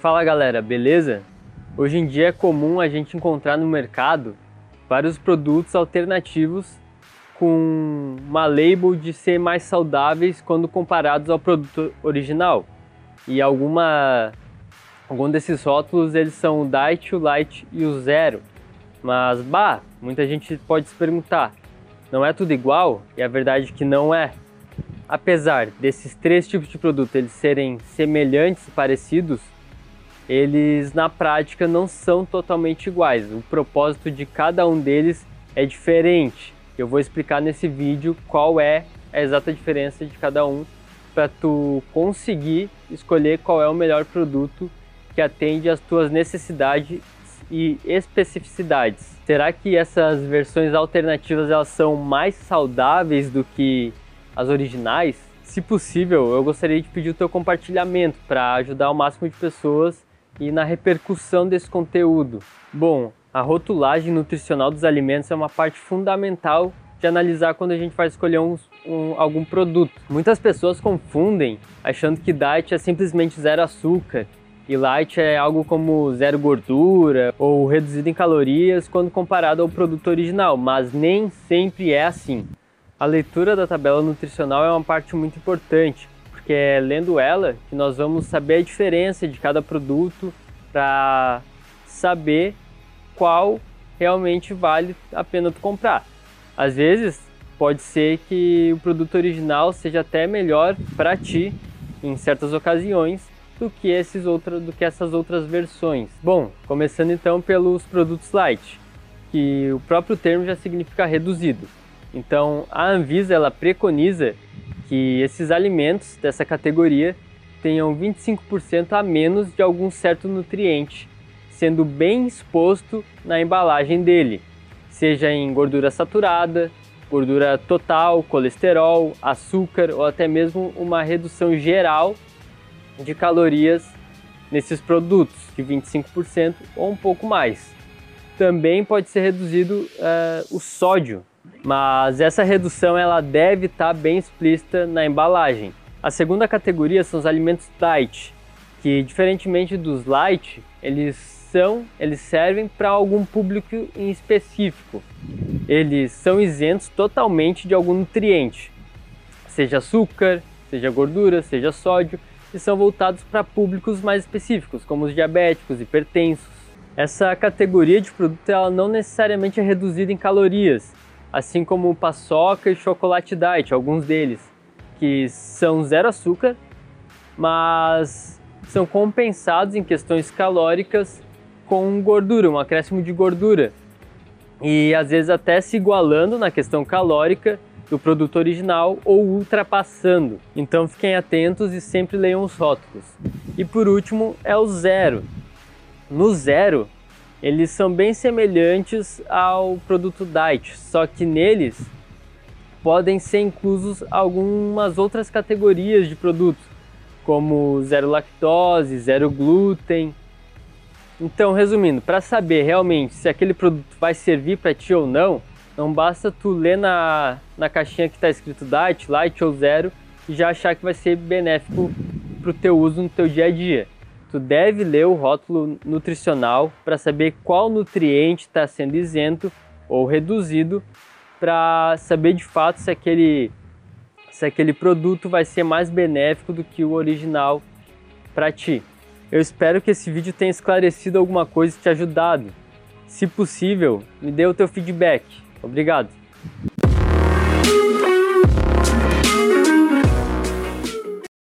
Fala galera, beleza? Hoje em dia é comum a gente encontrar no mercado vários produtos alternativos com uma label de ser mais saudáveis quando comparados ao produto original. E alguma algum desses rótulos eles são o Diet, o Light e o Zero. Mas bah, muita gente pode se perguntar, não é tudo igual? E a verdade é que não é. Apesar desses três tipos de produto eles serem semelhantes e parecidos, eles na prática não são totalmente iguais. O propósito de cada um deles é diferente. Eu vou explicar nesse vídeo qual é a exata diferença de cada um para tu conseguir escolher qual é o melhor produto que atende às tuas necessidades e especificidades. Será que essas versões alternativas elas são mais saudáveis do que as originais? Se possível, eu gostaria de pedir o teu compartilhamento para ajudar o máximo de pessoas e na repercussão desse conteúdo. Bom, a rotulagem nutricional dos alimentos é uma parte fundamental de analisar quando a gente vai escolher um, um, algum produto. Muitas pessoas confundem achando que diet é simplesmente zero açúcar e light é algo como zero gordura ou reduzido em calorias quando comparado ao produto original, mas nem sempre é assim. A leitura da tabela nutricional é uma parte muito importante, porque é lendo ela que nós vamos saber a diferença de cada produto para saber qual realmente vale a pena tu comprar. Às vezes pode ser que o produto original seja até melhor para ti em certas ocasiões do que esses outros, do que essas outras versões. Bom, começando então pelos produtos light, que o próprio termo já significa reduzido. Então, a Anvisa ela preconiza que esses alimentos dessa categoria tenham 25% a menos de algum certo nutriente, sendo bem exposto na embalagem dele, seja em gordura saturada, gordura total, colesterol, açúcar ou até mesmo uma redução geral de calorias nesses produtos, de 25% ou um pouco mais. Também pode ser reduzido uh, o sódio mas essa redução ela deve estar tá bem explícita na embalagem. A segunda categoria são os alimentos diet, que diferentemente dos light, eles são, eles servem para algum público em específico. Eles são isentos totalmente de algum nutriente, seja açúcar, seja gordura, seja sódio, e são voltados para públicos mais específicos, como os diabéticos, hipertensos. Essa categoria de produto ela não necessariamente é reduzida em calorias, assim como paçoca e chocolate diet, alguns deles, que são zero açúcar, mas são compensados em questões calóricas com gordura, um acréscimo de gordura. E às vezes até se igualando na questão calórica do produto original ou ultrapassando. Então fiquem atentos e sempre leiam os rótulos. E por último é o zero. No zero, eles são bem semelhantes ao produto Diet, só que neles podem ser inclusos algumas outras categorias de produtos, como zero lactose, zero glúten. Então, resumindo, para saber realmente se aquele produto vai servir para ti ou não, não basta tu ler na, na caixinha que está escrito Diet, Light ou Zero e já achar que vai ser benéfico para o teu uso no teu dia a dia tu deve ler o rótulo nutricional para saber qual nutriente está sendo isento ou reduzido para saber de fato se aquele, se aquele produto vai ser mais benéfico do que o original para ti. Eu espero que esse vídeo tenha esclarecido alguma coisa e te ajudado. Se possível, me dê o teu feedback. Obrigado!